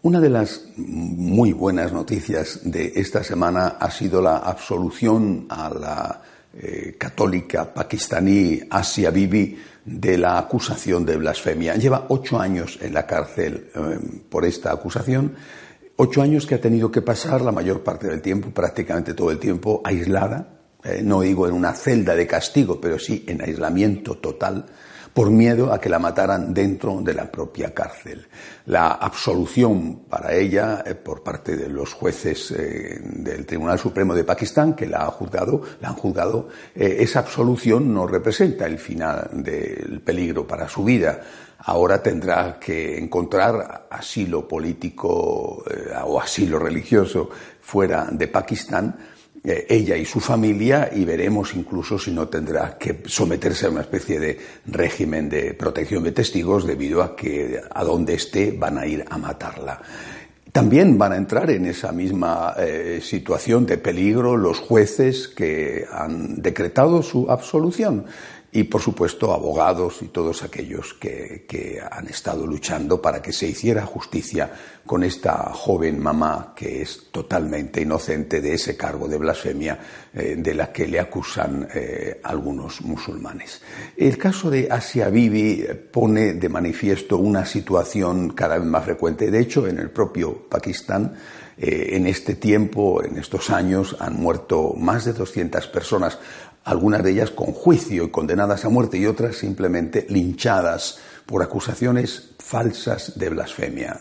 Una de las muy buenas noticias de esta semana ha sido la absolución a la eh, católica pakistaní Asia Bibi de la acusación de blasfemia. Lleva ocho años en la cárcel eh, por esta acusación, ocho años que ha tenido que pasar la mayor parte del tiempo, prácticamente todo el tiempo, aislada, eh, no digo en una celda de castigo, pero sí en aislamiento total por miedo a que la mataran dentro de la propia cárcel. La absolución para ella eh, por parte de los jueces eh, del Tribunal Supremo de Pakistán que la, ha juzgado, la han juzgado, eh, esa absolución no representa el final del peligro para su vida. Ahora tendrá que encontrar asilo político o asilo religioso fuera de Pakistán ella y su familia y veremos incluso si no tendrá que someterse a una especie de régimen de protección de testigos debido a que a donde esté van a ir a matarla. También van a entrar en esa misma eh, situación de peligro los jueces que han decretado su absolución y por supuesto abogados y todos aquellos que, han estado luchando para que se hiciera justicia con esta joven mamá que es totalmente inocente de ese cargo de blasfemia eh, de la que le acusan eh, algunos musulmanes. El caso de Asia Bibi pone de manifiesto una situación cada vez más frecuente. De hecho, en el propio Pakistán, eh, en este tiempo, en estos años, han muerto más de 200 personas algunas de ellas con juicio y condenadas a muerte y otras simplemente linchadas por acusaciones falsas de blasfemia.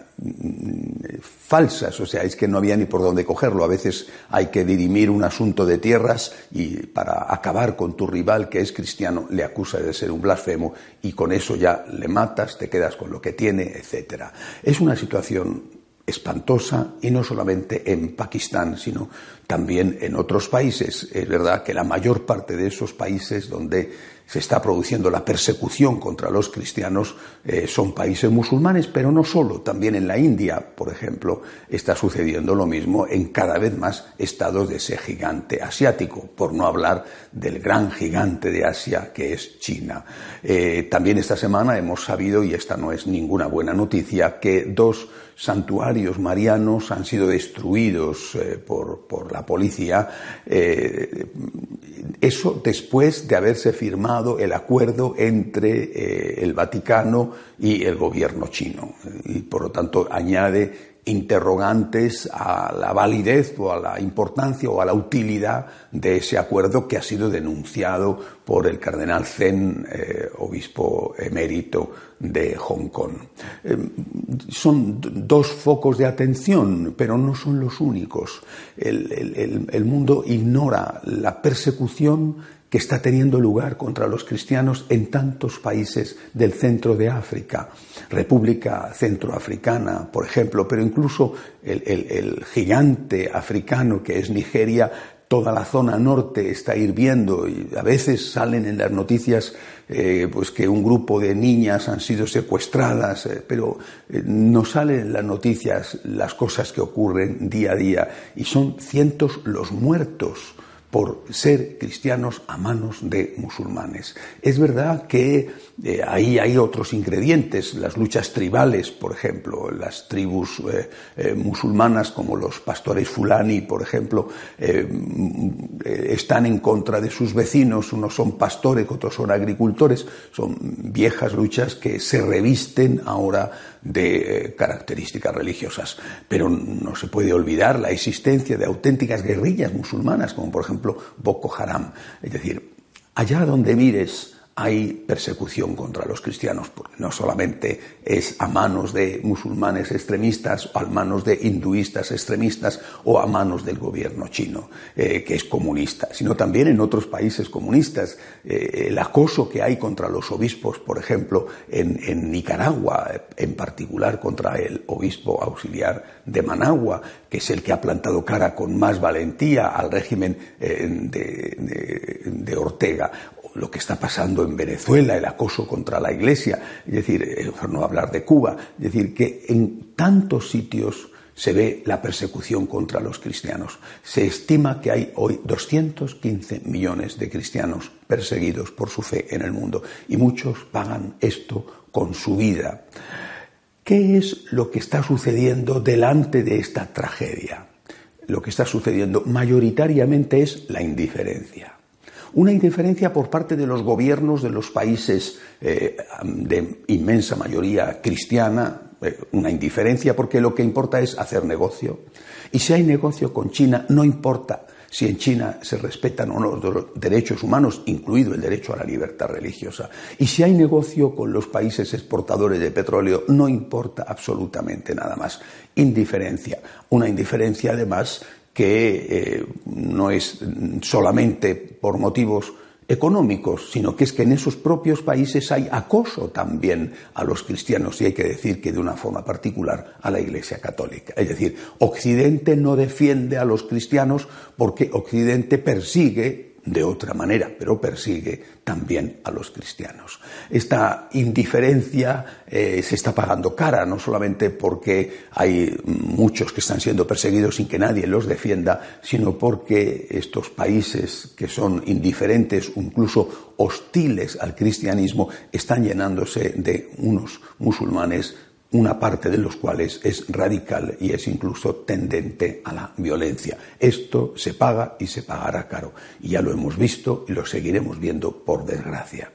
Falsas, o sea, es que no había ni por dónde cogerlo. A veces hay que dirimir un asunto de tierras y para acabar con tu rival que es cristiano le acusa de ser un blasfemo y con eso ya le matas, te quedas con lo que tiene, etc. Es una situación espantosa y no solamente en Pakistán, sino también en otros países. Es verdad que la mayor parte de esos países donde se está produciendo la persecución contra los cristianos eh, son países musulmanes, pero no solo, también en la India, por ejemplo, está sucediendo lo mismo en cada vez más estados de ese gigante asiático, por no hablar del gran gigante de Asia que es China. Eh, también esta semana hemos sabido, y esta no es ninguna buena noticia, que dos santuarios marianos han sido destruidos eh, por, por, la policía. Eh, eso después de haberse firmado el acuerdo entre eh, el Vaticano y el gobierno chino. Y por lo tanto añade interrogantes a la validez o a la importancia o a la utilidad de ese acuerdo que ha sido denunciado por el cardenal Zen, eh, obispo emérito de Hong Kong. Eh, son dos focos de atención, pero no son los únicos. el mundo ignora la persecución que está teniendo lugar contra los cristianos en tantos países del centro de África, República Centroafricana, por ejemplo, pero incluso el, gigante africano que es Nigeria, toda la zona norte está hirviendo y a veces salen en las noticias eh, pues que un grupo de niñas han sido secuestradas, eh, pero eh, no salen en las noticias las cosas que ocurren día a día y son cientos los muertos por ser cristianos a manos de musulmanes. Es verdad que eh, ahí hay otros ingredientes, las luchas tribales, por ejemplo, las tribus eh, eh, musulmanas como los pastores fulani, por ejemplo, están en contra de sus vecinos, unos son pastores, otros son agricultores, son viejas luchas que se revisten ahora de características religiosas. Pero no se puede olvidar la existencia de auténticas guerrillas musulmanas, como por ejemplo Boko Haram. Es decir, allá donde mires, hay persecución contra los cristianos, porque no solamente es a manos de musulmanes extremistas o a manos de hinduistas extremistas o a manos del gobierno chino, eh, que es comunista, sino también en otros países comunistas. Eh, el acoso que hay contra los obispos, por ejemplo, en, Nicaragua, en particular contra el obispo auxiliar de Managua, que es el que ha plantado cara con más valentía al régimen eh, de Ortega, lo que está pasando en Venezuela, el acoso contra la Iglesia, es decir, eh, no hablar de Cuba, es decir, que en tantos sitios se ve la persecución contra los cristianos. Se estima que hay hoy 215 millones de cristianos perseguidos por su fe en el mundo y muchos pagan esto con su vida. ¿Qué es lo que está sucediendo delante de esta tragedia? Lo que está sucediendo mayoritariamente es la indiferencia. Una indiferencia por parte de los gobiernos de los países eh, de inmensa mayoría cristiana, eh, una indiferencia porque lo que importa es hacer negocio. Y si hay negocio con China, no importa si en China se respetan o no los derechos humanos, incluido el derecho a la libertad religiosa. Y si hay negocio con los países exportadores de petróleo, no importa absolutamente nada más. Indiferencia. Una indiferencia, además, que eh, no es solamente por motivos económicos, sino que es que en esos propios países hay acoso también a los cristianos y hay que decir que de una forma particular a la Iglesia Católica. Es decir, Occidente no defiende a los cristianos porque Occidente persigue de otra manera, pero persigue también a los cristianos. Esta indiferencia eh, se está pagando cara, no solamente porque hay muchos que están siendo perseguidos sin que nadie los defienda, sino porque estos países que son indiferentes, incluso hostiles al cristianismo, están llenándose de unos musulmanes una parte de los cuales es radical y es incluso tendente a la violencia. Esto se paga y se pagará caro. Y ya lo hemos visto y lo seguiremos viendo por desgracia.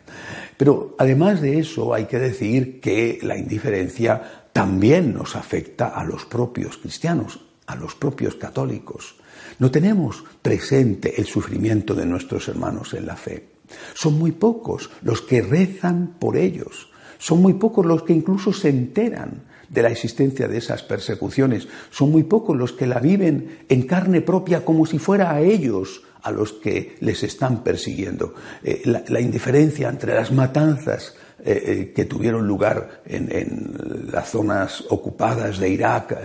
Pero además de eso hay que decir que la indiferencia también nos afecta a los propios cristianos, a los propios católicos. No tenemos presente el sufrimiento de nuestros hermanos en la fe. Son muy pocos los que rezan por ellos son muy pocos los que incluso se enteran de la existencia de esas persecuciones. Son muy pocos los que la viven en carne propia como si fuera a ellos a los que les están persiguiendo. Eh, la, indiferencia entre las matanzas eh, eh, que tuvieron lugar en, las zonas ocupadas de Irak,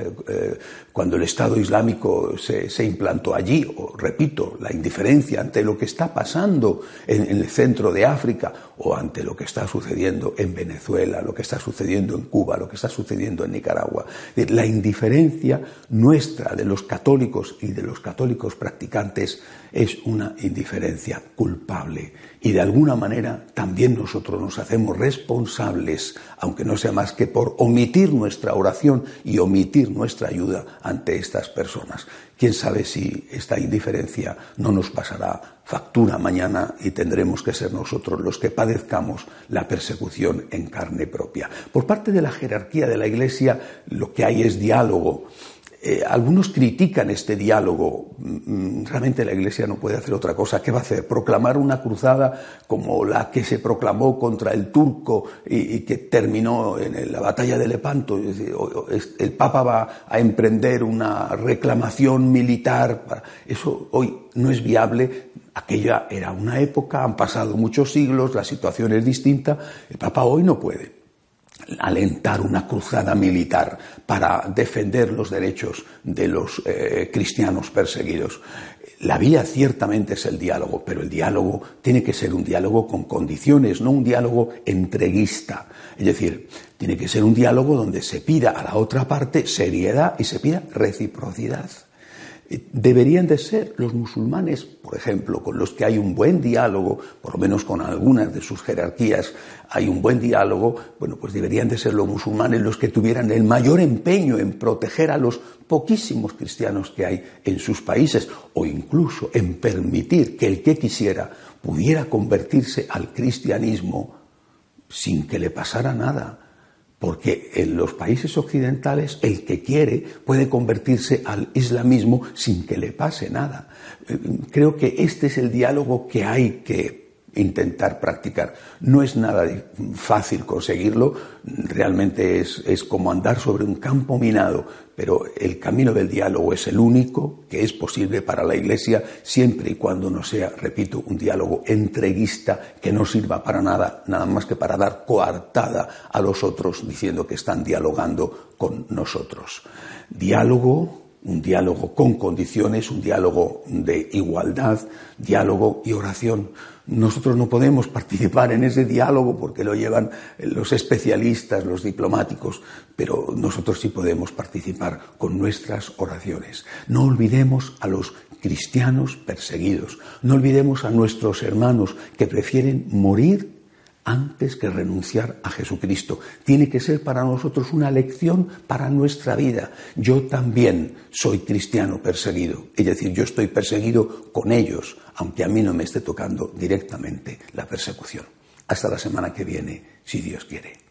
cuando el Estado Islámico se, implantó allí, o repito, la indiferencia ante lo que está pasando en, el centro de África o ante lo que está sucediendo en Venezuela, lo que está sucediendo en Cuba, lo que está sucediendo en Nicaragua. La indiferencia nuestra de los católicos y de los católicos practicantes es una indiferencia culpable y de alguna manera también nosotros nos hacemos responsables, aunque no sea más que por omitir nuestra oración y omitir nuestra ayuda ante estas personas. Quién sabe si esta indiferencia no nos pasará factura mañana y tendremos que ser nosotros los que padezcamos la persecución en carne propia. Por parte de la jerarquía de la Iglesia lo que hay es diálogo eh, algunos critican este diálogo. Mm, realmente la Iglesia no puede hacer otra cosa. ¿Qué va a hacer? ¿Proclamar una cruzada como la que se proclamó contra el turco y, que terminó en la batalla de Lepanto? el Papa va a emprender una reclamación militar. Eso hoy no es viable. Aquella era una época, han pasado muchos siglos, la situación es distinta. El Papa hoy no puede alentar una cruzada militar para defender los derechos de los eh, cristianos perseguidos. La vía ciertamente es el diálogo, pero el diálogo tiene que ser un diálogo con condiciones, no un diálogo entreguista. Es decir, tiene que ser un diálogo donde se pida a la otra parte seriedad y se pida reciprocidad. Deberían de ser los musulmanes, por ejemplo, con los que hay un buen diálogo, por lo menos con algunas de sus jerarquías hay un buen diálogo, bueno, pues deberían de ser los musulmanes los que tuvieran el mayor empeño en proteger a los poquísimos cristianos que hay en sus países, o incluso en permitir que el que quisiera pudiera convertirse al cristianismo sin que le pasara nada porque en los países occidentales el que quiere puede convertirse al islamismo sin que le pase nada. Eh, creo que este es el diálogo que hay que intentar practicar. No es nada fácil conseguirlo, realmente es, es, como andar sobre un campo minado, pero el camino del diálogo es el único que es posible para la Iglesia siempre y cuando no sea, repito, un diálogo entreguista que no sirva para nada, nada más que para dar coartada a los otros diciendo que están dialogando con nosotros. Diálogo un diálogo con condiciones, un diálogo de igualdad, diálogo y oración. Nosotros no podemos participar en ese diálogo porque lo llevan los especialistas, los diplomáticos, pero nosotros sí podemos participar con nuestras oraciones. No olvidemos a los cristianos perseguidos, no olvidemos a nuestros hermanos que prefieren morir antes que renunciar a Jesucristo. Tiene que ser para nosotros una lección para nuestra vida. Yo también soy cristiano perseguido, es decir, yo estoy perseguido con ellos, aunque a mí no me esté tocando directamente la persecución. Hasta la semana que viene, si Dios quiere.